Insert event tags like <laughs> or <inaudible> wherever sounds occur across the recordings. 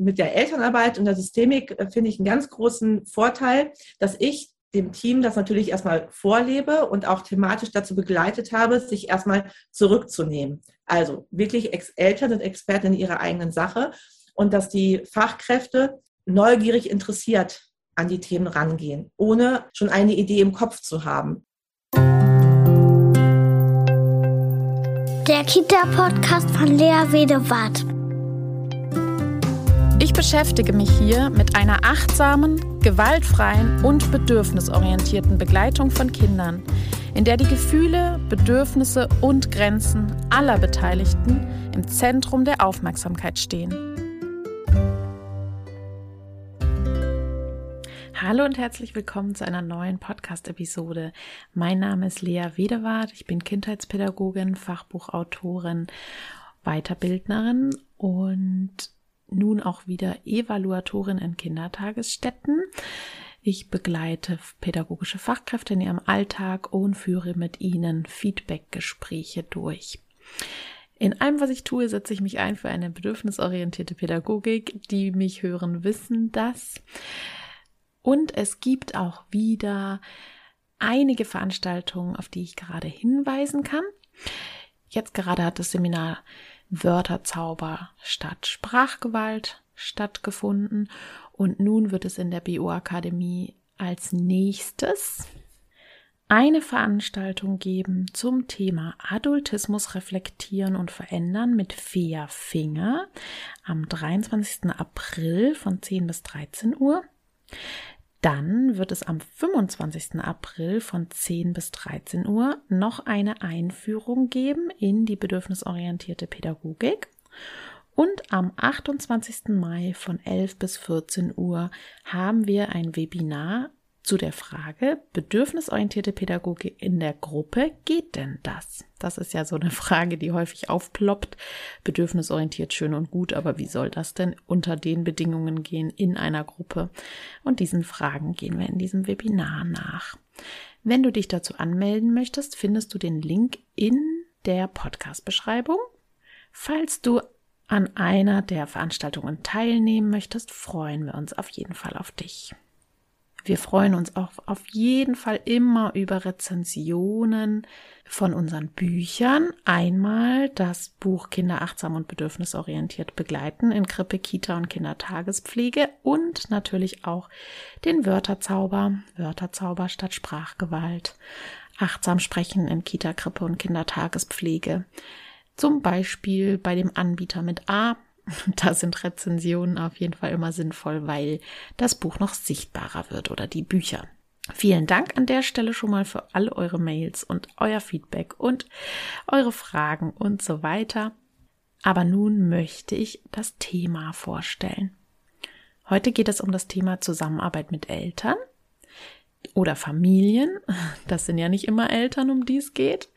mit der Elternarbeit und der Systemik äh, finde ich einen ganz großen Vorteil, dass ich dem Team das natürlich erstmal vorlebe und auch thematisch dazu begleitet habe, sich erstmal zurückzunehmen. Also wirklich Ex Eltern sind Experten in ihrer eigenen Sache und dass die Fachkräfte neugierig interessiert an die Themen rangehen, ohne schon eine Idee im Kopf zu haben. Der Kita-Podcast von Lea Wedewart. Ich beschäftige mich hier mit einer achtsamen, gewaltfreien und bedürfnisorientierten Begleitung von Kindern, in der die Gefühle, Bedürfnisse und Grenzen aller Beteiligten im Zentrum der Aufmerksamkeit stehen. Hallo und herzlich willkommen zu einer neuen Podcast-Episode. Mein Name ist Lea Wedewart, ich bin Kindheitspädagogin, Fachbuchautorin, Weiterbildnerin und nun auch wieder Evaluatorin in Kindertagesstätten. Ich begleite pädagogische Fachkräfte in ihrem Alltag und führe mit ihnen Feedbackgespräche durch. In allem, was ich tue, setze ich mich ein für eine bedürfnisorientierte Pädagogik. Die mich hören, wissen das. Und es gibt auch wieder einige Veranstaltungen, auf die ich gerade hinweisen kann. Jetzt gerade hat das Seminar Wörterzauber statt Sprachgewalt stattgefunden und nun wird es in der BO Akademie als nächstes eine Veranstaltung geben zum Thema Adultismus reflektieren und verändern mit Fea Finger am 23. April von 10 bis 13 Uhr. Dann wird es am 25. April von 10 bis 13 Uhr noch eine Einführung geben in die bedürfnisorientierte Pädagogik. Und am 28. Mai von 11 bis 14 Uhr haben wir ein Webinar zu der Frage, bedürfnisorientierte Pädagogik in der Gruppe, geht denn das? Das ist ja so eine <laughs> Frage, die häufig aufploppt. Bedürfnisorientiert schön und gut, aber wie soll das denn unter den Bedingungen gehen in einer Gruppe? Und diesen Fragen gehen wir in diesem Webinar nach. Wenn du dich dazu anmelden möchtest, findest du den Link in der Podcast-Beschreibung. Falls du an einer der Veranstaltungen teilnehmen möchtest, freuen wir uns auf jeden Fall auf dich. Wir freuen uns auch auf jeden Fall immer über Rezensionen von unseren Büchern. Einmal das Buch Kinder achtsam und bedürfnisorientiert begleiten in Krippe, Kita und Kindertagespflege und natürlich auch den Wörterzauber, Wörterzauber statt Sprachgewalt, achtsam sprechen in Kita, Krippe und Kindertagespflege. Zum Beispiel bei dem Anbieter mit A <laughs> da sind Rezensionen auf jeden Fall immer sinnvoll, weil das Buch noch sichtbarer wird oder die Bücher. Vielen Dank an der Stelle schon mal für all eure Mails und euer Feedback und eure Fragen und so weiter. Aber nun möchte ich das Thema vorstellen. Heute geht es um das Thema Zusammenarbeit mit Eltern oder Familien. Das sind ja nicht immer Eltern, um die es geht.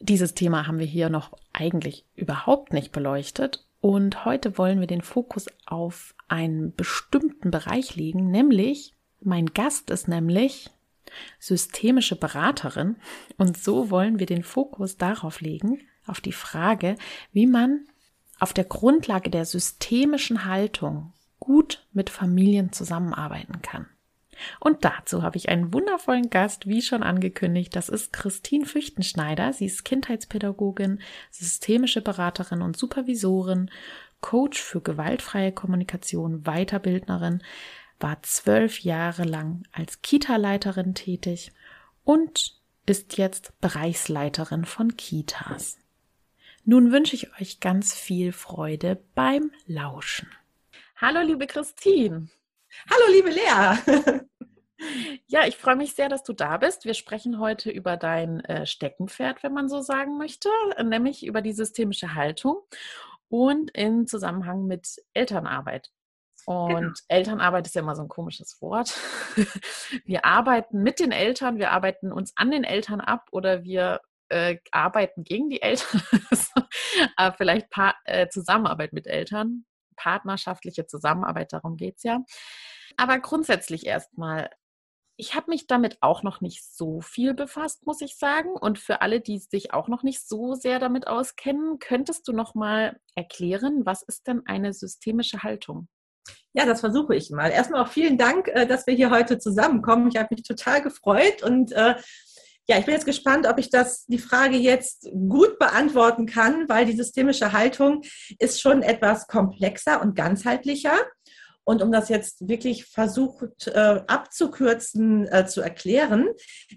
Dieses Thema haben wir hier noch eigentlich überhaupt nicht beleuchtet und heute wollen wir den Fokus auf einen bestimmten Bereich legen, nämlich mein Gast ist nämlich systemische Beraterin und so wollen wir den Fokus darauf legen, auf die Frage, wie man auf der Grundlage der systemischen Haltung gut mit Familien zusammenarbeiten kann. Und dazu habe ich einen wundervollen Gast, wie schon angekündigt. Das ist Christine Füchtenschneider. Sie ist Kindheitspädagogin, systemische Beraterin und Supervisorin, Coach für gewaltfreie Kommunikation, Weiterbildnerin, war zwölf Jahre lang als Kita-Leiterin tätig und ist jetzt Bereichsleiterin von Kitas. Nun wünsche ich euch ganz viel Freude beim Lauschen. Hallo, liebe Christine. Hallo, liebe Lea. <laughs> Ja, ich freue mich sehr, dass du da bist. Wir sprechen heute über dein äh, Steckenpferd, wenn man so sagen möchte, nämlich über die systemische Haltung und in Zusammenhang mit Elternarbeit. Und genau. Elternarbeit ist ja immer so ein komisches Wort. <laughs> Wir arbeiten mit den Eltern, wir arbeiten uns an den Eltern ab oder wir äh, arbeiten gegen die Eltern. Aber <laughs> vielleicht pa äh, Zusammenarbeit mit Eltern partnerschaftliche Zusammenarbeit, darum geht es ja. Aber grundsätzlich erstmal, ich habe mich damit auch noch nicht so viel befasst, muss ich sagen. Und für alle, die sich auch noch nicht so sehr damit auskennen, könntest du noch mal erklären, was ist denn eine systemische Haltung? Ja, das versuche ich mal. Erstmal auch vielen Dank, äh, dass wir hier heute zusammenkommen. Ich habe mich total gefreut und äh, ja, ich bin jetzt gespannt, ob ich das, die Frage jetzt gut beantworten kann, weil die systemische Haltung ist schon etwas komplexer und ganzheitlicher. Und um das jetzt wirklich versucht äh, abzukürzen, äh, zu erklären,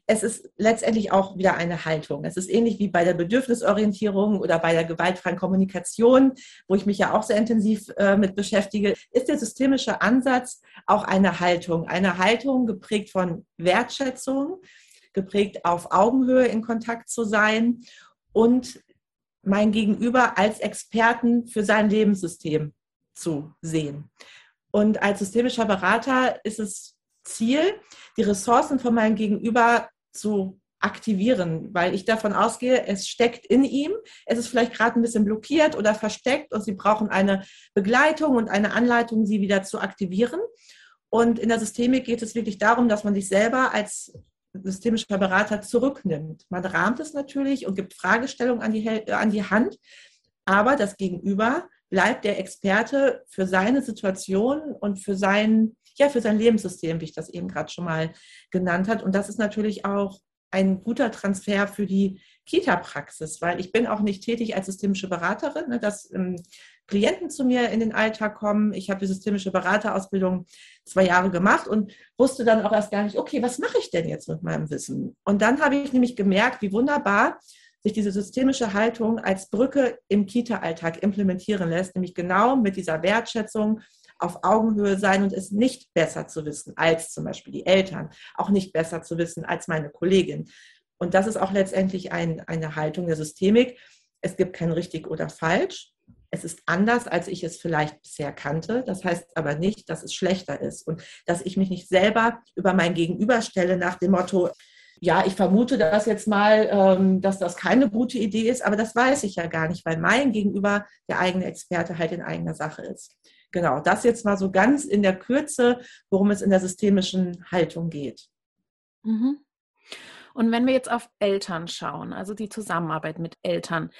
es ist letztendlich auch wieder eine Haltung. Es ist ähnlich wie bei der Bedürfnisorientierung oder bei der gewaltfreien Kommunikation, wo ich mich ja auch sehr intensiv äh, mit beschäftige, ist der systemische Ansatz auch eine Haltung. Eine Haltung geprägt von Wertschätzung, geprägt auf Augenhöhe in Kontakt zu sein und mein Gegenüber als Experten für sein Lebenssystem zu sehen. Und als systemischer Berater ist es Ziel, die Ressourcen von meinem Gegenüber zu aktivieren, weil ich davon ausgehe, es steckt in ihm, es ist vielleicht gerade ein bisschen blockiert oder versteckt und Sie brauchen eine Begleitung und eine Anleitung, sie wieder zu aktivieren. Und in der Systemik geht es wirklich darum, dass man sich selber als systemischer Berater zurücknimmt. Man rahmt es natürlich und gibt Fragestellungen an die, an die Hand, aber das Gegenüber bleibt der Experte für seine Situation und für sein, ja, für sein Lebenssystem, wie ich das eben gerade schon mal genannt habe. Und das ist natürlich auch ein guter Transfer für die Kita-Praxis, weil ich bin auch nicht tätig als systemische Beraterin, ne, dass ähm, Klienten zu mir in den Alltag kommen. Ich habe die systemische Beraterausbildung zwei Jahre gemacht und wusste dann auch erst gar nicht, okay, was mache ich denn jetzt mit meinem Wissen? Und dann habe ich nämlich gemerkt, wie wunderbar sich diese systemische Haltung als Brücke im Kita-Alltag implementieren lässt, nämlich genau mit dieser Wertschätzung auf Augenhöhe sein und es nicht besser zu wissen als zum Beispiel die Eltern, auch nicht besser zu wissen als meine Kollegin. Und das ist auch letztendlich ein, eine Haltung der Systemik. Es gibt kein richtig oder falsch. Es ist anders, als ich es vielleicht bisher kannte. Das heißt aber nicht, dass es schlechter ist und dass ich mich nicht selber über mein Gegenüber stelle nach dem Motto, ja, ich vermute das jetzt mal, ähm, dass das keine gute Idee ist, aber das weiß ich ja gar nicht, weil mein Gegenüber der eigene Experte halt in eigener Sache ist. Genau, das jetzt mal so ganz in der Kürze, worum es in der systemischen Haltung geht. Mhm. Und wenn wir jetzt auf Eltern schauen, also die Zusammenarbeit mit Eltern,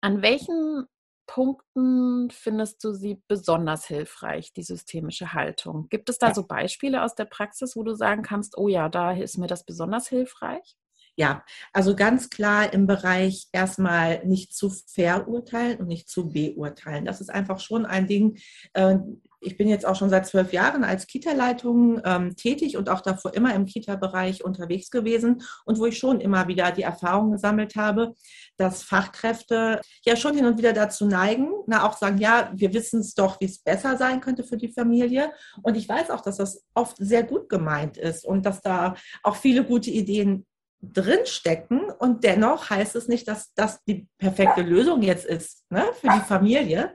an welchen Punkten findest du sie besonders hilfreich, die systemische Haltung? Gibt es da ja. so Beispiele aus der Praxis, wo du sagen kannst, oh ja, da ist mir das besonders hilfreich? Ja, also ganz klar im Bereich erstmal nicht zu verurteilen und nicht zu beurteilen. Das ist einfach schon ein Ding, äh, ich bin jetzt auch schon seit zwölf Jahren als Kita-Leitung ähm, tätig und auch davor immer im Kita-Bereich unterwegs gewesen. Und wo ich schon immer wieder die Erfahrung gesammelt habe, dass Fachkräfte ja schon hin und wieder dazu neigen, na auch sagen, ja, wir wissen es doch, wie es besser sein könnte für die Familie. Und ich weiß auch, dass das oft sehr gut gemeint ist und dass da auch viele gute Ideen drinstecken. Und dennoch heißt es nicht, dass das die perfekte Lösung jetzt ist ne, für die Familie,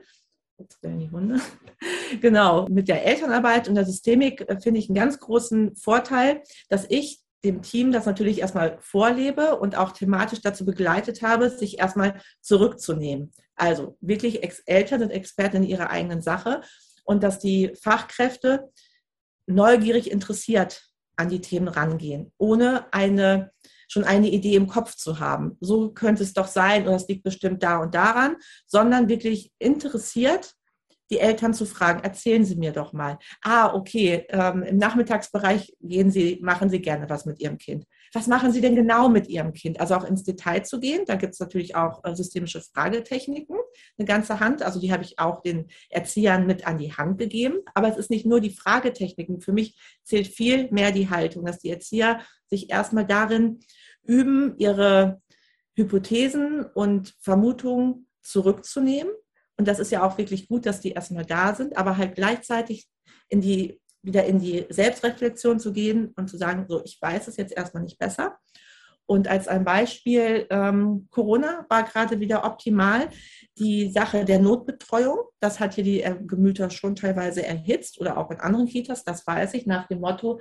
Jetzt werden die Hunde. <laughs> Genau, mit der Elternarbeit und der Systemik äh, finde ich einen ganz großen Vorteil, dass ich dem Team das natürlich erstmal vorlebe und auch thematisch dazu begleitet habe, sich erstmal zurückzunehmen. Also wirklich Ex Eltern sind Experten in ihrer eigenen Sache und dass die Fachkräfte neugierig interessiert an die Themen rangehen, ohne eine schon eine Idee im Kopf zu haben. So könnte es doch sein oder es liegt bestimmt da und daran, sondern wirklich interessiert die Eltern zu fragen, erzählen Sie mir doch mal. Ah, okay, ähm, im Nachmittagsbereich gehen Sie, machen Sie gerne was mit Ihrem Kind. Was machen Sie denn genau mit Ihrem Kind? Also auch ins Detail zu gehen. Da gibt es natürlich auch äh, systemische Fragetechniken, eine ganze Hand. Also die habe ich auch den Erziehern mit an die Hand gegeben. Aber es ist nicht nur die Fragetechniken. Für mich zählt viel mehr die Haltung, dass die Erzieher sich erstmal darin üben, ihre Hypothesen und Vermutungen zurückzunehmen. Und das ist ja auch wirklich gut, dass die erstmal da sind, aber halt gleichzeitig in die, wieder in die Selbstreflexion zu gehen und zu sagen, so, ich weiß es jetzt erstmal nicht besser. Und als ein Beispiel, ähm, Corona war gerade wieder optimal. Die Sache der Notbetreuung, das hat hier die äh, Gemüter schon teilweise erhitzt oder auch in anderen Kitas, das weiß ich, nach dem Motto,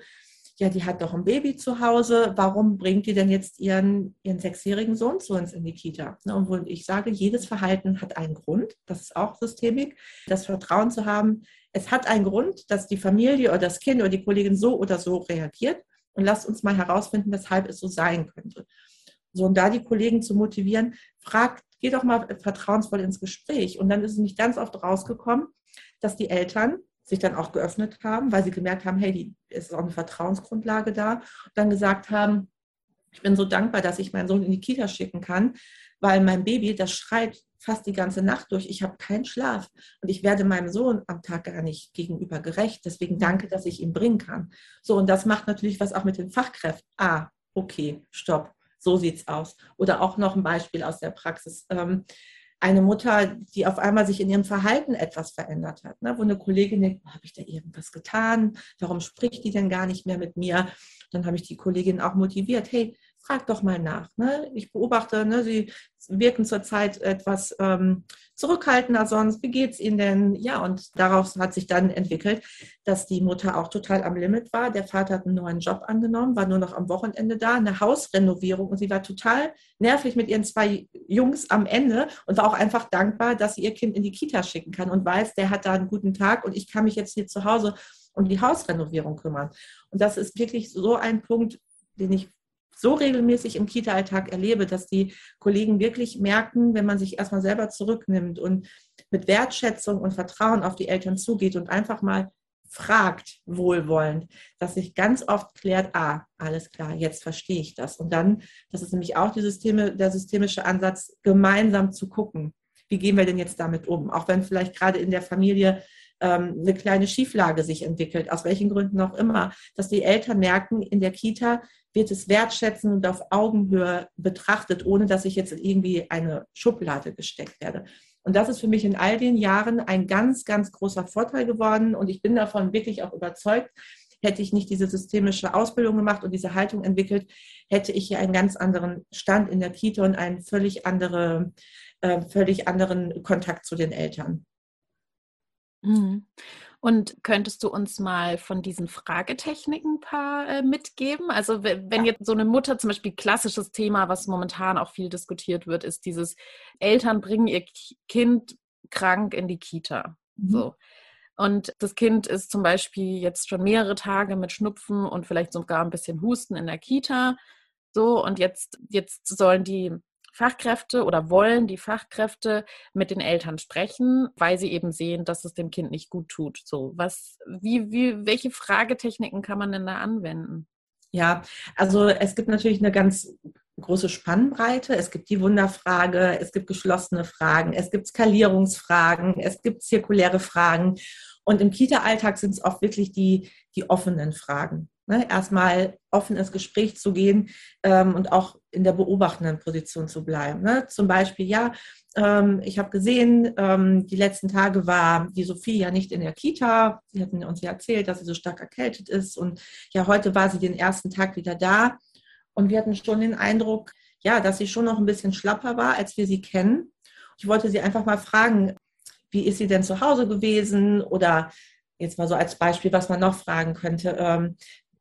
ja, die hat doch ein Baby zu Hause, warum bringt die denn jetzt ihren, ihren sechsjährigen Sohn zu uns in die Kita? Ne, und wo ich sage, jedes Verhalten hat einen Grund, das ist auch Systemik, das Vertrauen zu haben, es hat einen Grund, dass die Familie oder das Kind oder die Kollegin so oder so reagiert und lasst uns mal herausfinden, weshalb es so sein könnte. So, und da die Kollegen zu motivieren, fragt, geh doch mal vertrauensvoll ins Gespräch. Und dann ist es nicht ganz oft rausgekommen, dass die Eltern sich dann auch geöffnet haben, weil sie gemerkt haben, hey, die, es ist auch eine Vertrauensgrundlage da. Und dann gesagt haben, ich bin so dankbar, dass ich meinen Sohn in die Kita schicken kann, weil mein Baby, das schreit fast die ganze Nacht durch. Ich habe keinen Schlaf und ich werde meinem Sohn am Tag gar nicht gegenüber gerecht. Deswegen danke, dass ich ihn bringen kann. So, und das macht natürlich was auch mit den Fachkräften. Ah, okay, stopp. So sieht's aus. Oder auch noch ein Beispiel aus der Praxis. Ähm, eine Mutter, die auf einmal sich in ihrem Verhalten etwas verändert hat, ne? wo eine Kollegin denkt, habe ich da irgendwas getan? Warum spricht die denn gar nicht mehr mit mir? Dann habe ich die Kollegin auch motiviert, hey, frag doch mal nach. Ne? Ich beobachte, ne, sie wirken zurzeit etwas ähm, zurückhaltender sonst. Wie geht es ihnen denn? Ja, und daraus hat sich dann entwickelt, dass die Mutter auch total am Limit war. Der Vater hat einen neuen Job angenommen, war nur noch am Wochenende da, eine Hausrenovierung und sie war total nervig mit ihren zwei Jungs am Ende und war auch einfach dankbar, dass sie ihr Kind in die Kita schicken kann und weiß, der hat da einen guten Tag und ich kann mich jetzt hier zu Hause um die Hausrenovierung kümmern. Und das ist wirklich so ein Punkt, den ich so regelmäßig im Kita-Alltag erlebe, dass die Kollegen wirklich merken, wenn man sich erstmal selber zurücknimmt und mit Wertschätzung und Vertrauen auf die Eltern zugeht und einfach mal fragt, wohlwollend, dass sich ganz oft klärt, ah, alles klar, jetzt verstehe ich das. Und dann, das ist nämlich auch die Systeme, der systemische Ansatz, gemeinsam zu gucken, wie gehen wir denn jetzt damit um? Auch wenn vielleicht gerade in der Familie ähm, eine kleine Schieflage sich entwickelt, aus welchen Gründen auch immer, dass die Eltern merken, in der Kita wird es wertschätzen und auf Augenhöhe betrachtet, ohne dass ich jetzt irgendwie eine Schublade gesteckt werde. Und das ist für mich in all den Jahren ein ganz, ganz großer Vorteil geworden. Und ich bin davon wirklich auch überzeugt, hätte ich nicht diese systemische Ausbildung gemacht und diese Haltung entwickelt, hätte ich hier einen ganz anderen Stand in der Kita und einen völlig, andere, äh, völlig anderen Kontakt zu den Eltern. Mhm. Und könntest du uns mal von diesen Fragetechniken ein paar äh, mitgeben? Also wenn jetzt so eine Mutter zum Beispiel klassisches Thema, was momentan auch viel diskutiert wird, ist dieses Eltern bringen ihr Kind krank in die Kita. Mhm. So. Und das Kind ist zum Beispiel jetzt schon mehrere Tage mit Schnupfen und vielleicht sogar ein bisschen Husten in der Kita. So, und jetzt, jetzt sollen die Fachkräfte oder wollen die Fachkräfte mit den Eltern sprechen, weil sie eben sehen, dass es dem Kind nicht gut tut. So, was, wie, wie, welche Fragetechniken kann man denn da anwenden? Ja, also es gibt natürlich eine ganz große Spannbreite. Es gibt die Wunderfrage, es gibt geschlossene Fragen, es gibt Skalierungsfragen, es gibt zirkuläre Fragen. Und im Kita-Alltag sind es oft wirklich die, die offenen Fragen. Ne? Erstmal offen ins Gespräch zu gehen ähm, und auch in der beobachtenden Position zu bleiben. Ne? Zum Beispiel, ja, ähm, ich habe gesehen, ähm, die letzten Tage war die Sophie ja nicht in der Kita. Sie hatten uns ja erzählt, dass sie so stark erkältet ist. Und ja, heute war sie den ersten Tag wieder da. Und wir hatten schon den Eindruck, ja, dass sie schon noch ein bisschen schlapper war, als wir sie kennen. Ich wollte sie einfach mal fragen, wie ist sie denn zu Hause gewesen? Oder jetzt mal so als Beispiel, was man noch fragen könnte.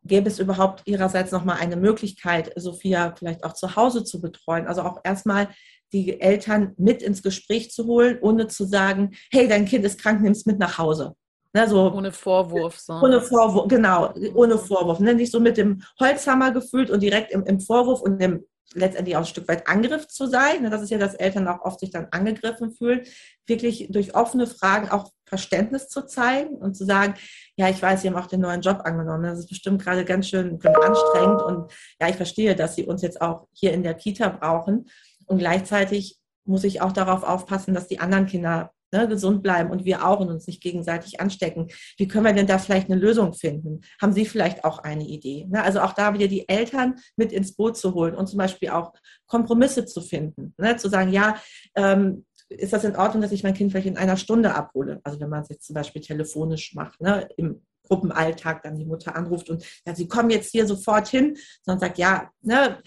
Gäbe es überhaupt ihrerseits nochmal eine Möglichkeit, Sophia vielleicht auch zu Hause zu betreuen? Also auch erstmal die Eltern mit ins Gespräch zu holen, ohne zu sagen, hey, dein Kind ist krank, nimm es mit nach Hause. Ne, so, ohne Vorwurf. So. Ohne Vorwurf, genau, ohne Vorwurf. Ne? Nicht so mit dem Holzhammer gefühlt und direkt im, im Vorwurf und im letztendlich auch ein Stück weit Angriff zu sein. Ne? Das ist ja, dass Eltern auch oft sich dann angegriffen fühlen. Wirklich durch offene Fragen auch Verständnis zu zeigen und zu sagen, ja, ich weiß, Sie haben auch den neuen Job angenommen. Das ist bestimmt gerade ganz schön anstrengend und ja, ich verstehe, dass Sie uns jetzt auch hier in der Kita brauchen. Und gleichzeitig muss ich auch darauf aufpassen, dass die anderen Kinder ne, gesund bleiben und wir auch und uns nicht gegenseitig anstecken. Wie können wir denn da vielleicht eine Lösung finden? Haben Sie vielleicht auch eine Idee? Ne? Also auch da wieder die Eltern mit ins Boot zu holen und zum Beispiel auch Kompromisse zu finden. Ne? Zu sagen, ja, ähm, ist das in Ordnung, dass ich mein Kind vielleicht in einer Stunde abhole? Also wenn man es jetzt zum Beispiel telefonisch macht, ne? im Gruppenalltag dann die Mutter anruft und ja, sie kommen jetzt hier sofort hin, sondern sagt, ja, ne,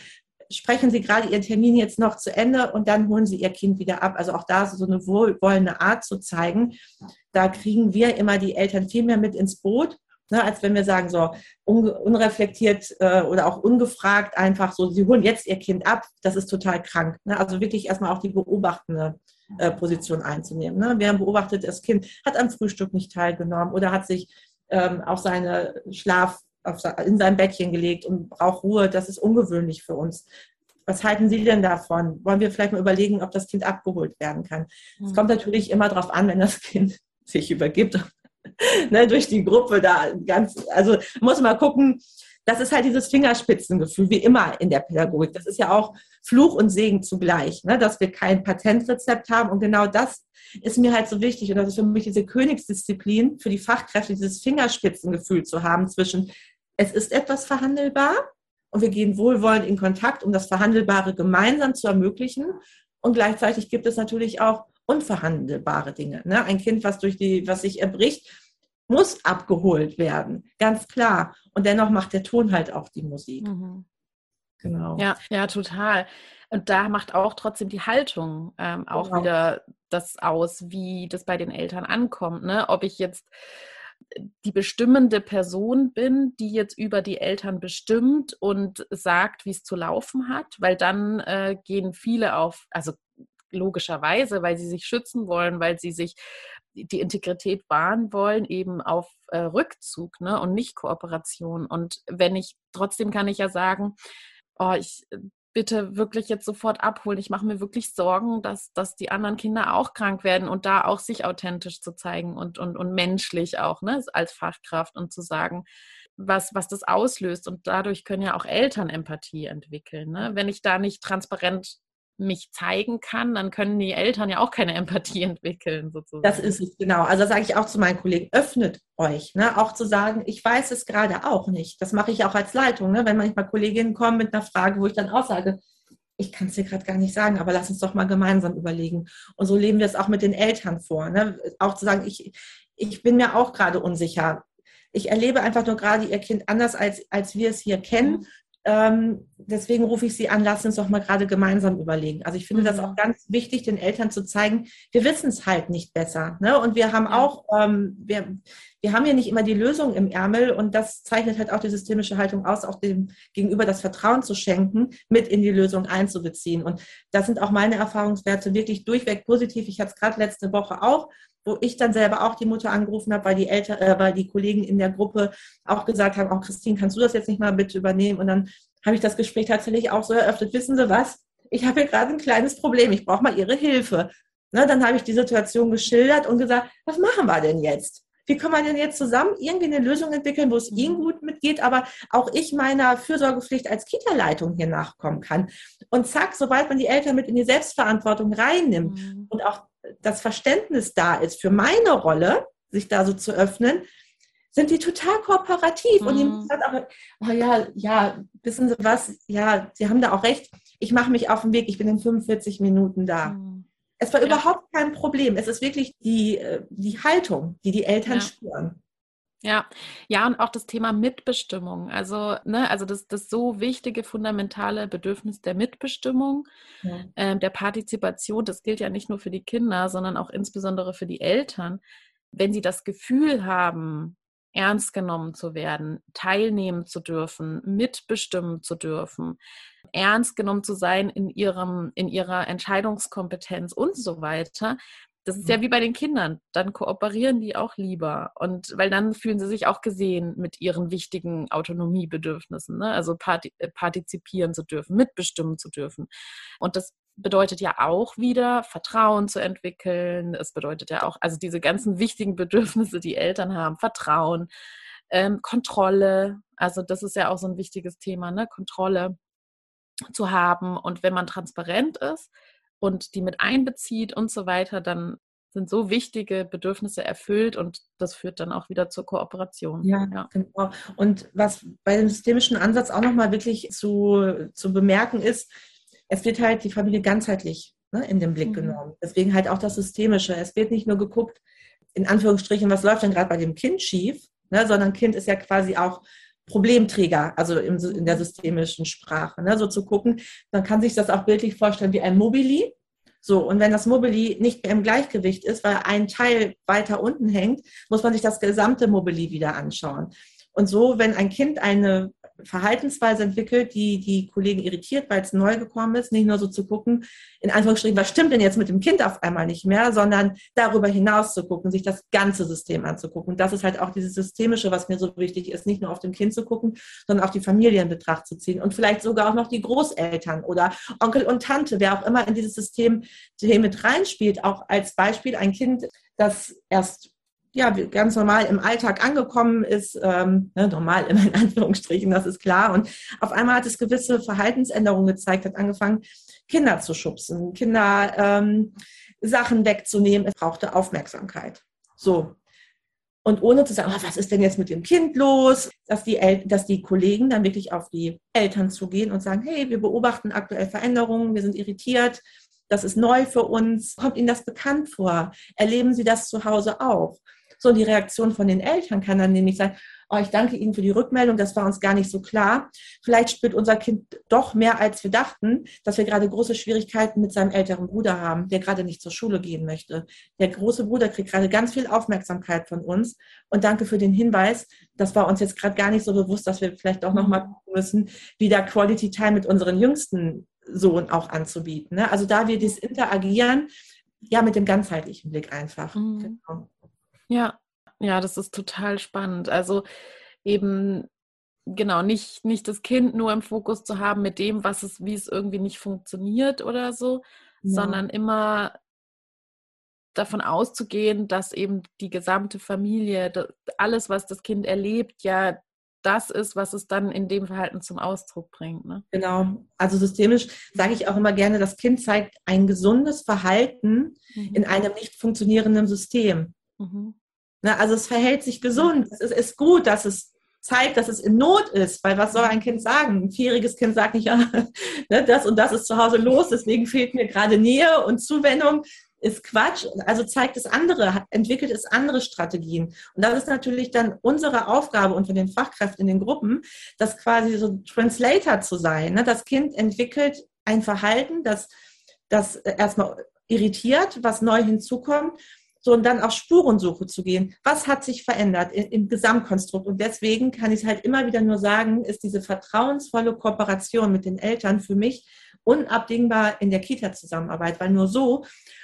sprechen Sie gerade Ihren Termin jetzt noch zu Ende und dann holen Sie Ihr Kind wieder ab. Also auch da so eine wohlwollende Art zu zeigen. Da kriegen wir immer die Eltern viel mehr mit ins Boot. Ne, als wenn wir sagen, so unreflektiert äh, oder auch ungefragt einfach so, sie holen jetzt ihr Kind ab, das ist total krank. Ne? Also wirklich erstmal auch die beobachtende äh, Position einzunehmen. Ne? Wir haben beobachtet, das Kind hat am Frühstück nicht teilgenommen oder hat sich ähm, auf seine Schlaf auf, in sein Bettchen gelegt und braucht Ruhe. Das ist ungewöhnlich für uns. Was halten Sie denn davon? Wollen wir vielleicht mal überlegen, ob das Kind abgeholt werden kann? Es mhm. kommt natürlich immer darauf an, wenn das Kind <laughs> sich übergibt, <laughs> ne, durch die Gruppe da ganz, also muss mal gucken, das ist halt dieses Fingerspitzengefühl, wie immer in der Pädagogik. Das ist ja auch Fluch und Segen zugleich, ne? dass wir kein Patentrezept haben. Und genau das ist mir halt so wichtig. Und das ist für mich diese Königsdisziplin für die Fachkräfte, dieses Fingerspitzengefühl zu haben zwischen, es ist etwas verhandelbar und wir gehen wohlwollend in Kontakt, um das Verhandelbare gemeinsam zu ermöglichen. Und gleichzeitig gibt es natürlich auch unverhandelbare Dinge. Ne? Ein Kind, was durch die, was sich erbricht, muss abgeholt werden, ganz klar. Und dennoch macht der Ton halt auch die Musik. Mhm. Genau. Ja, ja, total. Und da macht auch trotzdem die Haltung ähm, auch genau. wieder das aus, wie das bei den Eltern ankommt. Ne? Ob ich jetzt die bestimmende Person bin, die jetzt über die Eltern bestimmt und sagt, wie es zu laufen hat, weil dann äh, gehen viele auf, also logischerweise, weil sie sich schützen wollen, weil sie sich die Integrität wahren wollen, eben auf äh, Rückzug ne, und nicht Kooperation. Und wenn ich, trotzdem kann ich ja sagen, oh, ich äh, bitte wirklich jetzt sofort abholen. Ich mache mir wirklich Sorgen, dass, dass die anderen Kinder auch krank werden und da auch sich authentisch zu zeigen und, und, und menschlich auch, ne, als Fachkraft und zu sagen, was, was das auslöst. Und dadurch können ja auch Eltern Empathie entwickeln. Ne? Wenn ich da nicht transparent mich zeigen kann, dann können die Eltern ja auch keine Empathie <laughs> entwickeln, sozusagen. Das ist es, genau. Also sage ich auch zu meinen Kollegen, öffnet euch. Ne? Auch zu sagen, ich weiß es gerade auch nicht. Das mache ich auch als Leitung. Ne? Wenn manchmal Kolleginnen kommen mit einer Frage, wo ich dann auch sage, ich kann es dir gerade gar nicht sagen, aber lass uns doch mal gemeinsam überlegen. Und so leben wir es auch mit den Eltern vor. Ne? Auch zu sagen, ich, ich bin mir auch gerade unsicher. Ich erlebe einfach nur gerade ihr Kind anders, als, als wir es hier kennen. Mhm. Ähm, deswegen rufe ich Sie an, lassen uns doch mal gerade gemeinsam überlegen. Also ich finde mhm. das auch ganz wichtig, den Eltern zu zeigen, wir wissen es halt nicht besser. Ne? Und wir haben auch, ähm, wir, wir haben ja nicht immer die Lösung im Ärmel und das zeichnet halt auch die systemische Haltung aus, auch dem gegenüber das Vertrauen zu schenken, mit in die Lösung einzubeziehen. Und das sind auch meine Erfahrungswerte wirklich durchweg positiv. Ich hatte es gerade letzte Woche auch wo ich dann selber auch die Mutter angerufen habe, weil die Eltern, äh, weil die Kollegen in der Gruppe auch gesagt haben, auch Christine, kannst du das jetzt nicht mal bitte übernehmen? Und dann habe ich das Gespräch tatsächlich auch so eröffnet. Wissen Sie was? Ich habe hier gerade ein kleines Problem. Ich brauche mal Ihre Hilfe. Ne, dann habe ich die Situation geschildert und gesagt, was machen wir denn jetzt? Wie können wir denn jetzt zusammen irgendwie eine Lösung entwickeln, wo es Ihnen mhm. gut mitgeht, aber auch ich meiner Fürsorgepflicht als Kita-Leitung hier nachkommen kann? Und zack, sobald man die Eltern mit in die Selbstverantwortung reinnimmt mhm. und auch das Verständnis da ist für meine Rolle, sich da so zu öffnen, sind die total kooperativ. Mhm. Und die mhm. sagt auch, oh ja, ja, wissen Sie was, ja, Sie haben da auch recht, ich mache mich auf den Weg, ich bin in 45 Minuten da. Mhm. Es war ja. überhaupt kein Problem. Es ist wirklich die, äh, die Haltung, die die Eltern ja. spüren. Ja, ja, und auch das Thema Mitbestimmung. Also, ne, also das, das so wichtige fundamentale Bedürfnis der Mitbestimmung, ja. ähm, der Partizipation, das gilt ja nicht nur für die Kinder, sondern auch insbesondere für die Eltern. Wenn sie das Gefühl haben, ernst genommen zu werden, teilnehmen zu dürfen, mitbestimmen zu dürfen, ernst genommen zu sein in ihrem, in ihrer Entscheidungskompetenz und so weiter, das ist ja wie bei den Kindern. Dann kooperieren die auch lieber. Und weil dann fühlen sie sich auch gesehen mit ihren wichtigen Autonomiebedürfnissen. Ne? Also äh, partizipieren zu dürfen, mitbestimmen zu dürfen. Und das bedeutet ja auch wieder, Vertrauen zu entwickeln. Es bedeutet ja auch, also diese ganzen wichtigen Bedürfnisse, die Eltern haben, Vertrauen, ähm, Kontrolle. Also das ist ja auch so ein wichtiges Thema, ne? Kontrolle zu haben. Und wenn man transparent ist, und die mit einbezieht und so weiter, dann sind so wichtige Bedürfnisse erfüllt und das führt dann auch wieder zur Kooperation. Ja, ja. genau. Und was bei dem systemischen Ansatz auch nochmal wirklich zu, zu bemerken ist, es wird halt die Familie ganzheitlich ne, in den Blick mhm. genommen. Deswegen halt auch das Systemische. Es wird nicht nur geguckt, in Anführungsstrichen, was läuft denn gerade bei dem Kind schief, ne, sondern Kind ist ja quasi auch Problemträger, also in, in der systemischen Sprache. Ne? So zu gucken, man kann sich das auch bildlich vorstellen wie ein Mobili. So, und wenn das Mobili nicht mehr im Gleichgewicht ist, weil ein Teil weiter unten hängt, muss man sich das gesamte Mobili wieder anschauen. Und so, wenn ein Kind eine Verhaltensweise entwickelt, die die Kollegen irritiert, weil es neu gekommen ist, nicht nur so zu gucken, in Anführungsstrichen, was stimmt denn jetzt mit dem Kind auf einmal nicht mehr, sondern darüber hinaus zu gucken, sich das ganze System anzugucken. Und das ist halt auch dieses Systemische, was mir so wichtig ist, nicht nur auf dem Kind zu gucken, sondern auch die Familie in Betracht zu ziehen und vielleicht sogar auch noch die Großeltern oder Onkel und Tante, wer auch immer in dieses System mit reinspielt, auch als Beispiel ein Kind, das erst ja, ganz normal im Alltag angekommen ist, ähm, ne, normal immer in <laughs> Anführungsstrichen, das ist klar. Und auf einmal hat es gewisse Verhaltensänderungen gezeigt, hat angefangen, Kinder zu schubsen, Kinder ähm, Sachen wegzunehmen. Es brauchte Aufmerksamkeit. So. Und ohne zu sagen, oh, was ist denn jetzt mit dem Kind los, dass die, El dass die Kollegen dann wirklich auf die Eltern zugehen und sagen, hey, wir beobachten aktuell Veränderungen, wir sind irritiert, das ist neu für uns. Kommt Ihnen das bekannt vor? Erleben Sie das zu Hause auch? So, die Reaktion von den Eltern kann dann nämlich sein, oh, ich danke Ihnen für die Rückmeldung, das war uns gar nicht so klar. Vielleicht spürt unser Kind doch mehr, als wir dachten, dass wir gerade große Schwierigkeiten mit seinem älteren Bruder haben, der gerade nicht zur Schule gehen möchte. Der große Bruder kriegt gerade ganz viel Aufmerksamkeit von uns. Und danke für den Hinweis. Das war uns jetzt gerade gar nicht so bewusst, dass wir vielleicht auch nochmal gucken müssen, wieder Quality Time mit unseren jüngsten Sohn auch anzubieten. Ne? Also da wir das interagieren, ja, mit dem ganzheitlichen Blick einfach. Mhm. Genau. Ja, ja, das ist total spannend. Also eben genau nicht nicht das Kind nur im Fokus zu haben mit dem, was es wie es irgendwie nicht funktioniert oder so, ja. sondern immer davon auszugehen, dass eben die gesamte Familie, alles, was das Kind erlebt, ja das ist, was es dann in dem Verhalten zum Ausdruck bringt. Ne? Genau. Also systemisch sage ich auch immer gerne, das Kind zeigt ein gesundes Verhalten mhm. in einem nicht funktionierenden System. Mhm. Ne, also es verhält sich gesund. Es ist, gut, dass es zeigt, dass es in Not ist, weil was soll ein Kind sagen? Ein vierjähriges Kind sagt nicht, ja, <laughs> ne, das und das ist zu Hause los, deswegen fehlt mir gerade Nähe und Zuwendung. Ist Quatsch. Also zeigt es andere, entwickelt es andere Strategien. Und das ist natürlich dann unsere Aufgabe unter den Fachkräften in den Gruppen, das quasi so Translator zu sein. Ne? Das Kind entwickelt ein Verhalten, das, das erstmal irritiert, was neu hinzukommt so, und dann auf Spurensuche zu gehen. Was hat sich verändert im, im Gesamtkonstrukt? Und deswegen kann ich halt immer wieder nur sagen, ist diese vertrauensvolle Kooperation mit den Eltern für mich unabdingbar in der Kita-Zusammenarbeit, weil nur so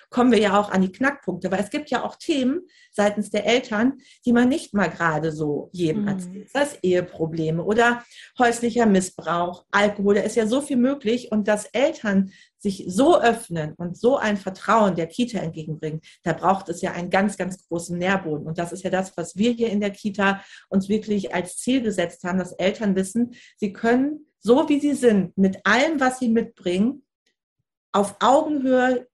kommen wir ja auch an die Knackpunkte, weil es gibt ja auch Themen seitens der Eltern, die man nicht mal gerade so jedem mhm. erzählt. Das heißt Eheprobleme oder häuslicher Missbrauch, Alkohol, da ist ja so viel möglich und dass Eltern sich so öffnen und so ein Vertrauen der Kita entgegenbringen, da braucht es ja einen ganz, ganz großen Nährboden. Und das ist ja das, was wir hier in der Kita uns wirklich als Ziel gesetzt haben, dass Eltern wissen, sie können so wie sie sind, mit allem, was sie mitbringen, auf Augenhöhe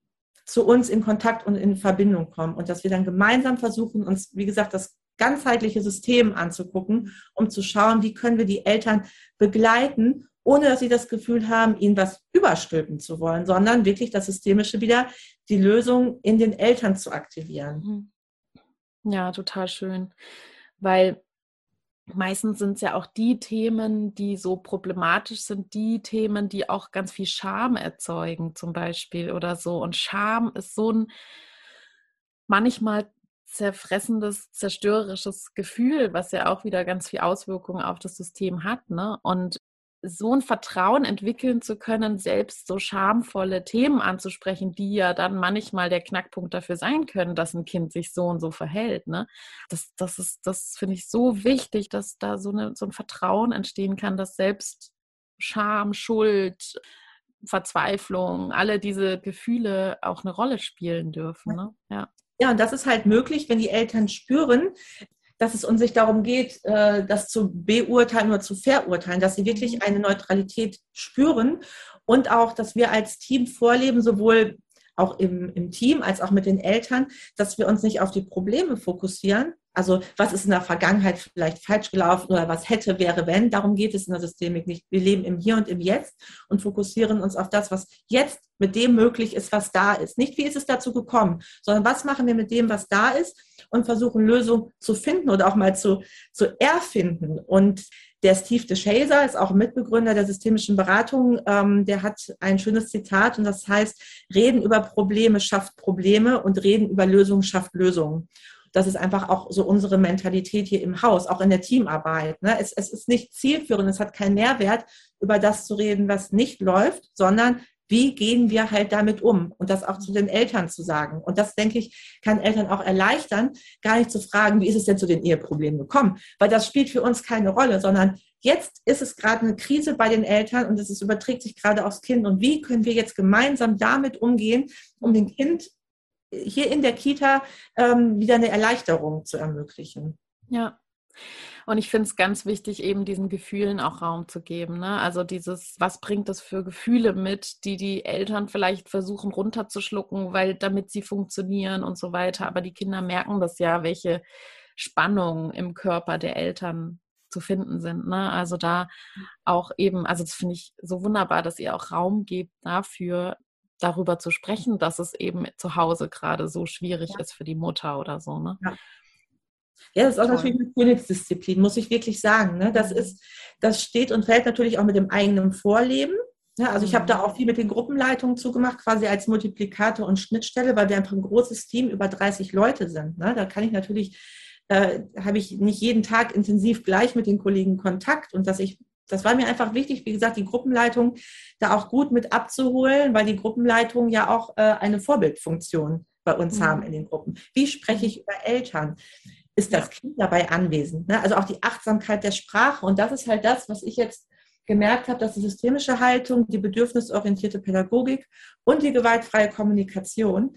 zu uns in Kontakt und in Verbindung kommen und dass wir dann gemeinsam versuchen, uns, wie gesagt, das ganzheitliche System anzugucken, um zu schauen, wie können wir die Eltern begleiten, ohne dass sie das Gefühl haben, ihnen was überstülpen zu wollen, sondern wirklich das Systemische wieder, die Lösung in den Eltern zu aktivieren. Mhm. Ja, total schön. Weil meistens sind es ja auch die Themen, die so problematisch sind, die Themen, die auch ganz viel Scham erzeugen, zum Beispiel oder so. Und Scham ist so ein manchmal zerfressendes, zerstörerisches Gefühl, was ja auch wieder ganz viel Auswirkungen auf das System hat. Ne? Und so ein Vertrauen entwickeln zu können, selbst so schamvolle Themen anzusprechen, die ja dann manchmal der Knackpunkt dafür sein können, dass ein Kind sich so und so verhält. Ne? Das, das ist, das finde ich so wichtig, dass da so, eine, so ein Vertrauen entstehen kann, dass selbst Scham, Schuld, Verzweiflung, alle diese Gefühle auch eine Rolle spielen dürfen. Ne? Ja. Ja, und das ist halt möglich, wenn die Eltern spüren, dass es uns nicht darum geht, äh, das zu beurteilen oder zu verurteilen, dass sie wirklich mhm. eine Neutralität spüren und auch, dass wir als Team vorleben, sowohl auch im, im Team als auch mit den Eltern, dass wir uns nicht auf die Probleme fokussieren, also was ist in der Vergangenheit vielleicht falsch gelaufen oder was hätte, wäre, wenn. Darum geht es in der Systemik nicht. Wir leben im Hier und im Jetzt und fokussieren uns auf das, was jetzt mit dem möglich ist, was da ist. Nicht, wie ist es dazu gekommen, sondern was machen wir mit dem, was da ist und versuchen Lösungen zu finden oder auch mal zu, zu erfinden. Und der Steve DeShazer ist auch Mitbegründer der systemischen Beratung. Ähm, der hat ein schönes Zitat und das heißt, Reden über Probleme schafft Probleme und Reden über Lösungen schafft Lösungen. Das ist einfach auch so unsere Mentalität hier im Haus, auch in der Teamarbeit. Ne? Es, es ist nicht zielführend, es hat keinen Mehrwert, über das zu reden, was nicht läuft, sondern wie gehen wir halt damit um und das auch zu den Eltern zu sagen. Und das, denke ich, kann Eltern auch erleichtern, gar nicht zu fragen, wie ist es denn zu den Eheproblemen gekommen, weil das spielt für uns keine Rolle, sondern jetzt ist es gerade eine Krise bei den Eltern und es überträgt sich gerade aufs Kind und wie können wir jetzt gemeinsam damit umgehen, um dem Kind hier in der Kita ähm, wieder eine Erleichterung zu ermöglichen. Ja. Und ich finde es ganz wichtig, eben diesen Gefühlen auch Raum zu geben. Ne? Also dieses, was bringt das für Gefühle mit, die die Eltern vielleicht versuchen runterzuschlucken, weil damit sie funktionieren und so weiter. Aber die Kinder merken das ja, welche Spannungen im Körper der Eltern zu finden sind. Ne? Also da auch eben, also das finde ich so wunderbar, dass ihr auch Raum gebt dafür, darüber zu sprechen, dass es eben zu Hause gerade so schwierig ja. ist für die Mutter oder so. Ne? Ja. Ja, das ist auch Toll. natürlich eine Königsdisziplin, muss ich wirklich sagen. Ne? Das mhm. ist, das steht und fällt natürlich auch mit dem eigenen Vorleben. Ja, also ich habe da mhm. auch viel mit den Gruppenleitungen zugemacht, quasi als Multiplikator und Schnittstelle, weil wir einfach ein großes Team über 30 Leute sind. Ne? Da kann ich natürlich, äh, habe ich nicht jeden Tag intensiv gleich mit den Kollegen Kontakt und dass ich das war mir einfach wichtig, wie gesagt, die Gruppenleitung da auch gut mit abzuholen, weil die Gruppenleitungen ja auch äh, eine Vorbildfunktion bei uns mhm. haben in den Gruppen. Wie spreche ich über Eltern? Ist das Kind dabei anwesend? Ne? Also auch die Achtsamkeit der Sprache. Und das ist halt das, was ich jetzt gemerkt habe, dass die systemische Haltung, die bedürfnisorientierte Pädagogik und die gewaltfreie Kommunikation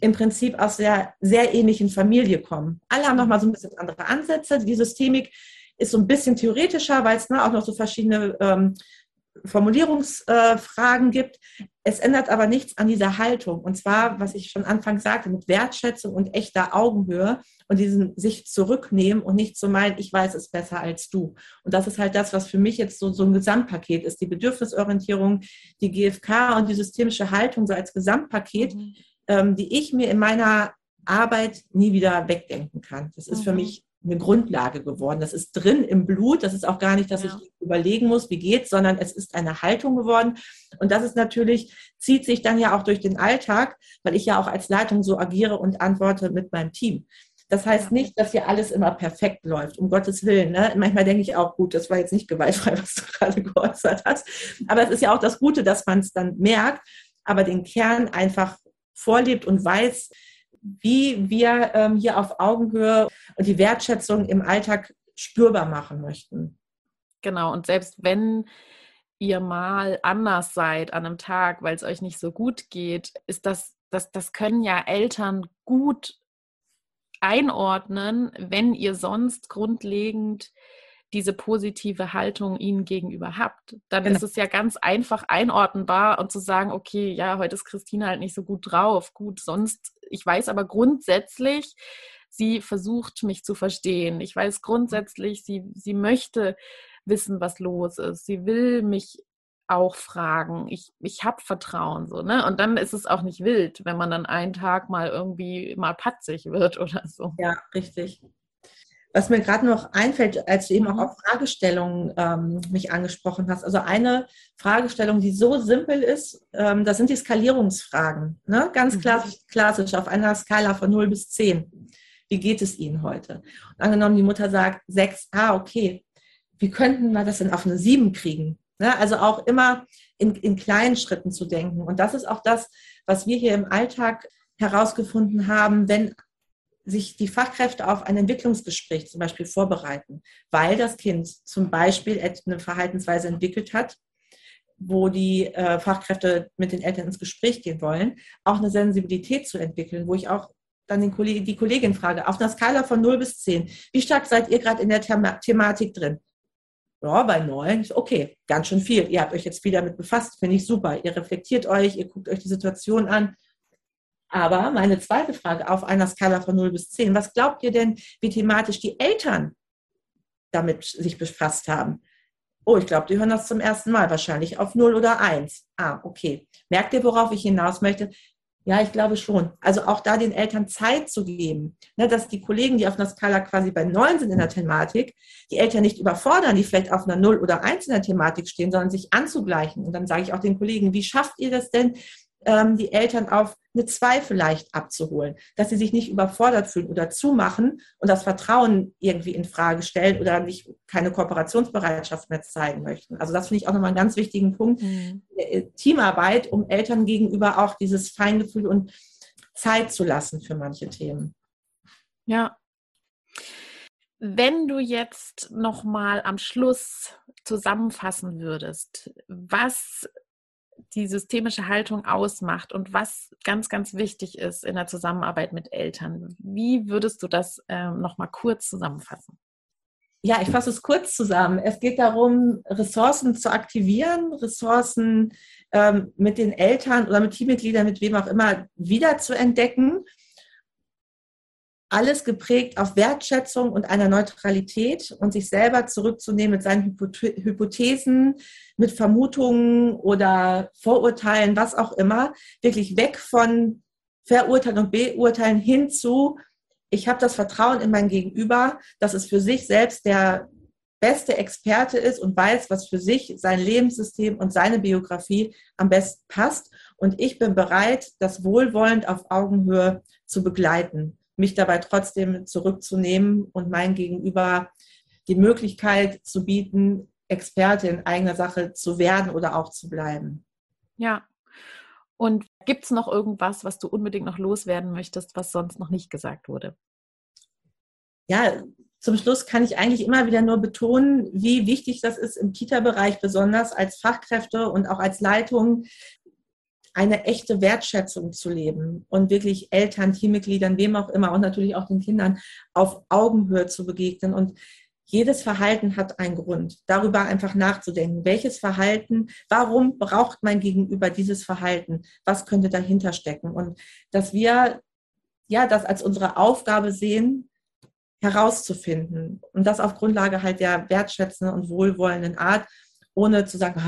im Prinzip aus der sehr ähnlichen Familie kommen. Alle haben nochmal so ein bisschen andere Ansätze. Die Systemik ist so ein bisschen theoretischer, weil es ne, auch noch so verschiedene ähm, Formulierungsfragen äh, gibt. Es ändert aber nichts an dieser Haltung. Und zwar, was ich schon anfangs sagte, mit Wertschätzung und echter Augenhöhe und diesen sich zurücknehmen und nicht zu meinen, ich weiß es besser als du. Und das ist halt das, was für mich jetzt so, so ein Gesamtpaket ist. Die Bedürfnisorientierung, die GfK und die systemische Haltung so als Gesamtpaket, mhm. ähm, die ich mir in meiner Arbeit nie wieder wegdenken kann. Das ist mhm. für mich eine Grundlage geworden. Das ist drin im Blut. Das ist auch gar nicht, dass ja. ich überlegen muss, wie geht's, sondern es ist eine Haltung geworden. Und das ist natürlich, zieht sich dann ja auch durch den Alltag, weil ich ja auch als Leitung so agiere und antworte mit meinem Team. Das heißt nicht, dass hier alles immer perfekt läuft, um Gottes Willen. Ne? Manchmal denke ich auch, gut, das war jetzt nicht gewaltfrei, <laughs> was du gerade geäußert hast. Aber es ist ja auch das Gute, dass man es dann merkt, aber den Kern einfach vorlebt und weiß, wie wir ähm, hier auf Augenhöhe und die Wertschätzung im Alltag spürbar machen möchten. Genau, und selbst wenn ihr mal anders seid an einem Tag, weil es euch nicht so gut geht, ist das, das, das können ja Eltern gut einordnen, wenn ihr sonst grundlegend diese positive Haltung ihnen gegenüber habt, dann genau. ist es ja ganz einfach einordnbar und zu sagen, okay, ja, heute ist Christine halt nicht so gut drauf. Gut, sonst, ich weiß aber grundsätzlich, sie versucht mich zu verstehen. Ich weiß grundsätzlich, sie, sie möchte wissen, was los ist. Sie will mich auch fragen. Ich, ich habe Vertrauen so, ne? Und dann ist es auch nicht wild, wenn man dann einen Tag mal irgendwie mal patzig wird <laughs> oder so. Ja, richtig. Was mir gerade noch einfällt, als du eben auch mhm. auf Fragestellungen ähm, mich angesprochen hast. Also eine Fragestellung, die so simpel ist, ähm, das sind die Skalierungsfragen. Ne? Ganz mhm. klassisch, klassisch auf einer Skala von 0 bis 10. Wie geht es Ihnen heute? Und angenommen, die Mutter sagt 6, ah, okay. Wie könnten wir das denn auf eine 7 kriegen? Ne? Also auch immer in, in kleinen Schritten zu denken. Und das ist auch das, was wir hier im Alltag herausgefunden haben, wenn sich die Fachkräfte auf ein Entwicklungsgespräch zum Beispiel vorbereiten, weil das Kind zum Beispiel eine Verhaltensweise entwickelt hat, wo die äh, Fachkräfte mit den Eltern ins Gespräch gehen wollen, auch eine Sensibilität zu entwickeln, wo ich auch dann den Kolleg die Kollegin frage, auf einer Skala von 0 bis 10, wie stark seid ihr gerade in der Thema Thematik drin? Ja, bei 9, okay, ganz schön viel. Ihr habt euch jetzt wieder damit befasst, finde ich super. Ihr reflektiert euch, ihr guckt euch die Situation an. Aber meine zweite Frage auf einer Skala von 0 bis 10, was glaubt ihr denn, wie thematisch die Eltern damit sich befasst haben? Oh, ich glaube, die hören das zum ersten Mal wahrscheinlich auf 0 oder 1. Ah, okay. Merkt ihr, worauf ich hinaus möchte? Ja, ich glaube schon. Also auch da den Eltern Zeit zu geben, ne, dass die Kollegen, die auf einer Skala quasi bei 9 sind in der Thematik, die Eltern nicht überfordern, die vielleicht auf einer 0 oder 1 in der Thematik stehen, sondern sich anzugleichen. Und dann sage ich auch den Kollegen, wie schafft ihr das denn, ähm, die Eltern auf eine zwei vielleicht abzuholen, dass sie sich nicht überfordert fühlen oder zumachen und das Vertrauen irgendwie in Frage stellen oder nicht keine Kooperationsbereitschaft mehr zeigen möchten. Also das finde ich auch nochmal einen ganz wichtigen Punkt. Mhm. Teamarbeit, um Eltern gegenüber auch dieses Feingefühl und Zeit zu lassen für manche Themen. Ja. Wenn du jetzt nochmal am Schluss zusammenfassen würdest, was die systemische Haltung ausmacht und was ganz, ganz wichtig ist in der Zusammenarbeit mit Eltern. Wie würdest du das ähm, nochmal kurz zusammenfassen? Ja, ich fasse es kurz zusammen. Es geht darum, Ressourcen zu aktivieren, Ressourcen ähm, mit den Eltern oder mit Teammitgliedern, mit wem auch immer, wieder zu entdecken alles geprägt auf Wertschätzung und einer Neutralität und sich selber zurückzunehmen mit seinen Hypothesen, mit Vermutungen oder Vorurteilen, was auch immer, wirklich weg von Verurteilen und Beurteilen hin zu, ich habe das Vertrauen in mein Gegenüber, dass es für sich selbst der beste Experte ist und weiß, was für sich sein Lebenssystem und seine Biografie am besten passt. Und ich bin bereit, das wohlwollend auf Augenhöhe zu begleiten mich dabei trotzdem zurückzunehmen und mein Gegenüber die Möglichkeit zu bieten, Experte in eigener Sache zu werden oder auch zu bleiben. Ja. Und gibt es noch irgendwas, was du unbedingt noch loswerden möchtest, was sonst noch nicht gesagt wurde? Ja, zum Schluss kann ich eigentlich immer wieder nur betonen, wie wichtig das ist im Kita-Bereich, besonders als Fachkräfte und auch als Leitung, eine echte Wertschätzung zu leben und wirklich Eltern, Teammitgliedern, wem auch immer und natürlich auch den Kindern auf Augenhöhe zu begegnen. Und jedes Verhalten hat einen Grund. Darüber einfach nachzudenken. Welches Verhalten, warum braucht mein Gegenüber dieses Verhalten? Was könnte dahinter stecken? Und dass wir ja das als unsere Aufgabe sehen, herauszufinden. Und das auf Grundlage halt der wertschätzenden und wohlwollenden Art, ohne zu sagen,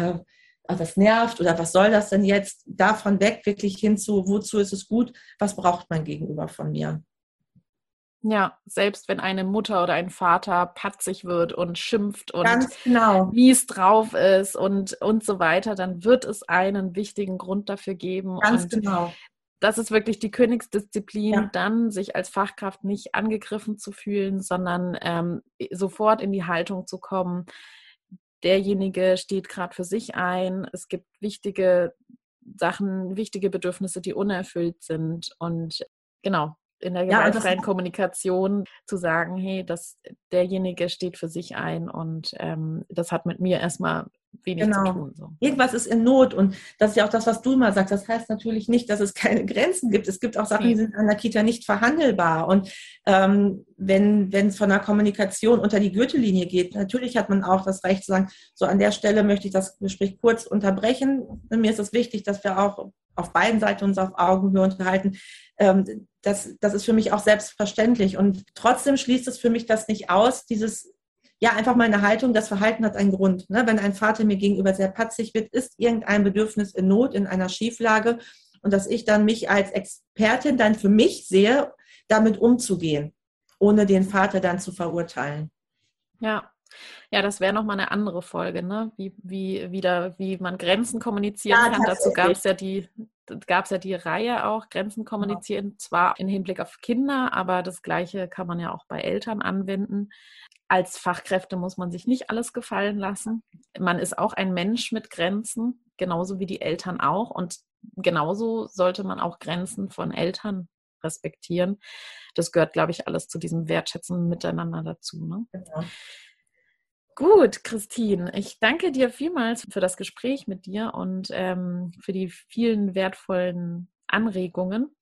ach, das nervt oder was soll das denn jetzt, davon weg wirklich hin zu, wozu ist es gut, was braucht mein Gegenüber von mir. Ja, selbst wenn eine Mutter oder ein Vater patzig wird und schimpft und genau. mies drauf ist und, und so weiter, dann wird es einen wichtigen Grund dafür geben. Ganz und genau. Das ist wirklich die Königsdisziplin, ja. dann sich als Fachkraft nicht angegriffen zu fühlen, sondern ähm, sofort in die Haltung zu kommen, derjenige steht gerade für sich ein. Es gibt wichtige Sachen, wichtige Bedürfnisse, die unerfüllt sind. Und genau, in der gewaltfreien ja, Kommunikation zu sagen, hey, das, derjenige steht für sich ein und ähm, das hat mit mir erstmal wenig genau. zu tun. So. Irgendwas ist in Not und das ist ja auch das, was du immer sagst. Das heißt natürlich nicht, dass es keine <laughs> Grenzen gibt. Es gibt auch Sachen, die sind an der Kita nicht verhandelbar. Und ähm, wenn wenn es von der Kommunikation unter die Gürtellinie geht, natürlich hat man auch das Recht zu sagen, so an der Stelle möchte ich das Gespräch kurz unterbrechen. Mir ist es wichtig, dass wir auch auf beiden Seiten uns auf Augenhöhe unterhalten. Ähm, das, das ist für mich auch selbstverständlich. Und trotzdem schließt es für mich das nicht aus, dieses ja, einfach meine Haltung, das Verhalten hat einen Grund. Ne? Wenn ein Vater mir gegenüber sehr patzig wird, ist irgendein Bedürfnis in Not, in einer Schieflage und dass ich dann mich als Expertin dann für mich sehe, damit umzugehen, ohne den Vater dann zu verurteilen. Ja, ja, das wäre nochmal eine andere Folge, ne? Wie, wie, wieder, wie man Grenzen kommunizieren ja, kann. Dazu gab es ja die, gab es ja die Reihe auch, Grenzen genau. kommunizieren, ja. zwar im Hinblick auf Kinder, aber das Gleiche kann man ja auch bei Eltern anwenden als Fachkräfte muss man sich nicht alles gefallen lassen. Man ist auch ein Mensch mit Grenzen, genauso wie die Eltern auch. Und genauso sollte man auch Grenzen von Eltern respektieren. Das gehört, glaube ich, alles zu diesem wertschätzenden Miteinander dazu. Ne? Genau. Gut, Christine, ich danke dir vielmals für das Gespräch mit dir und ähm, für die vielen wertvollen Anregungen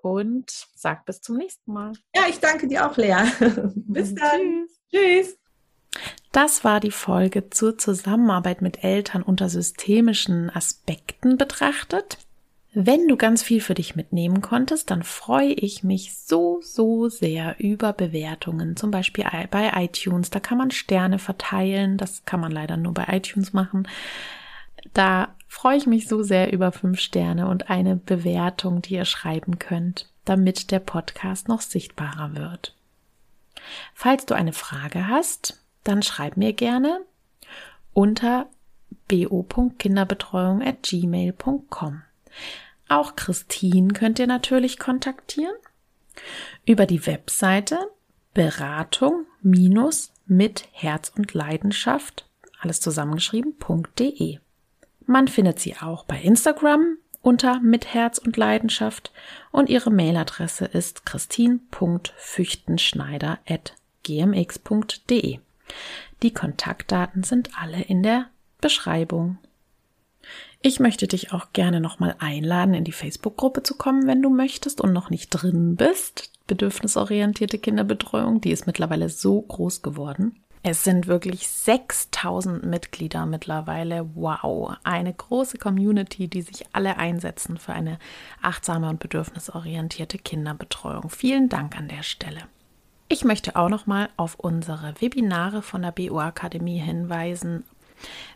und sag bis zum nächsten Mal. Ja, ich danke dir auch, Lea. <laughs> bis <laughs> dann. Tschüss. Tschüss. Das war die Folge zur Zusammenarbeit mit Eltern unter systemischen Aspekten betrachtet. Wenn du ganz viel für dich mitnehmen konntest, dann freue ich mich so, so sehr über Bewertungen. Zum Beispiel bei iTunes. Da kann man Sterne verteilen. Das kann man leider nur bei iTunes machen. Da freue ich mich so sehr über fünf Sterne und eine Bewertung, die ihr schreiben könnt, damit der Podcast noch sichtbarer wird. Falls du eine Frage hast, dann schreib mir gerne unter bo.kinderbetreuung@gmail.com. Auch Christine könnt ihr natürlich kontaktieren über die Webseite Beratung minus mit Herz und Leidenschaft alles zusammengeschrieben.de. Man findet sie auch bei Instagram unter mit Herz und Leidenschaft und ihre Mailadresse ist christine.füchtenschneider.gmx.de. Die Kontaktdaten sind alle in der Beschreibung. Ich möchte dich auch gerne nochmal einladen, in die Facebook-Gruppe zu kommen, wenn du möchtest und noch nicht drin bist. Bedürfnisorientierte Kinderbetreuung, die ist mittlerweile so groß geworden. Es sind wirklich 6000 Mitglieder mittlerweile. Wow, eine große Community, die sich alle einsetzen für eine achtsame und bedürfnisorientierte Kinderbetreuung. Vielen Dank an der Stelle. Ich möchte auch noch mal auf unsere Webinare von der BU Akademie hinweisen.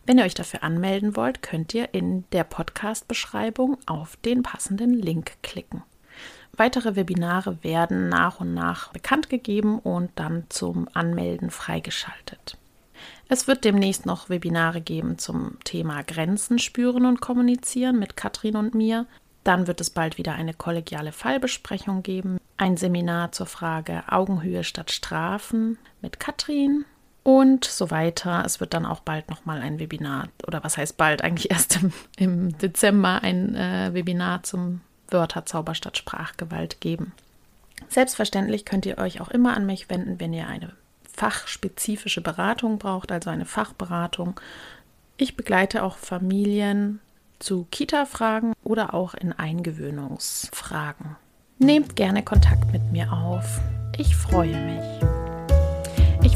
Wenn ihr euch dafür anmelden wollt, könnt ihr in der Podcast-Beschreibung auf den passenden Link klicken. Weitere Webinare werden nach und nach bekannt gegeben und dann zum Anmelden freigeschaltet. Es wird demnächst noch Webinare geben zum Thema Grenzen spüren und kommunizieren mit Katrin und mir. Dann wird es bald wieder eine kollegiale Fallbesprechung geben, ein Seminar zur Frage Augenhöhe statt Strafen mit Katrin und so weiter. Es wird dann auch bald nochmal ein Webinar, oder was heißt bald, eigentlich <laughs> erst im, im Dezember ein äh, Webinar zum Wörter Zauberstadt Sprachgewalt geben. Selbstverständlich könnt ihr euch auch immer an mich wenden, wenn ihr eine fachspezifische Beratung braucht, also eine Fachberatung. Ich begleite auch Familien zu Kita-Fragen oder auch in Eingewöhnungsfragen. Nehmt gerne Kontakt mit mir auf. Ich freue mich.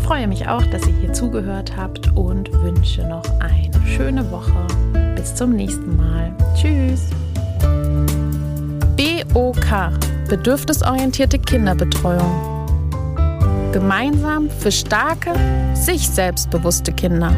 Freue mich auch, dass ihr hier zugehört habt und wünsche noch eine schöne Woche. Bis zum nächsten Mal. Tschüss. BOK Bedürfnisorientierte Kinderbetreuung. Gemeinsam für starke, sich selbstbewusste Kinder.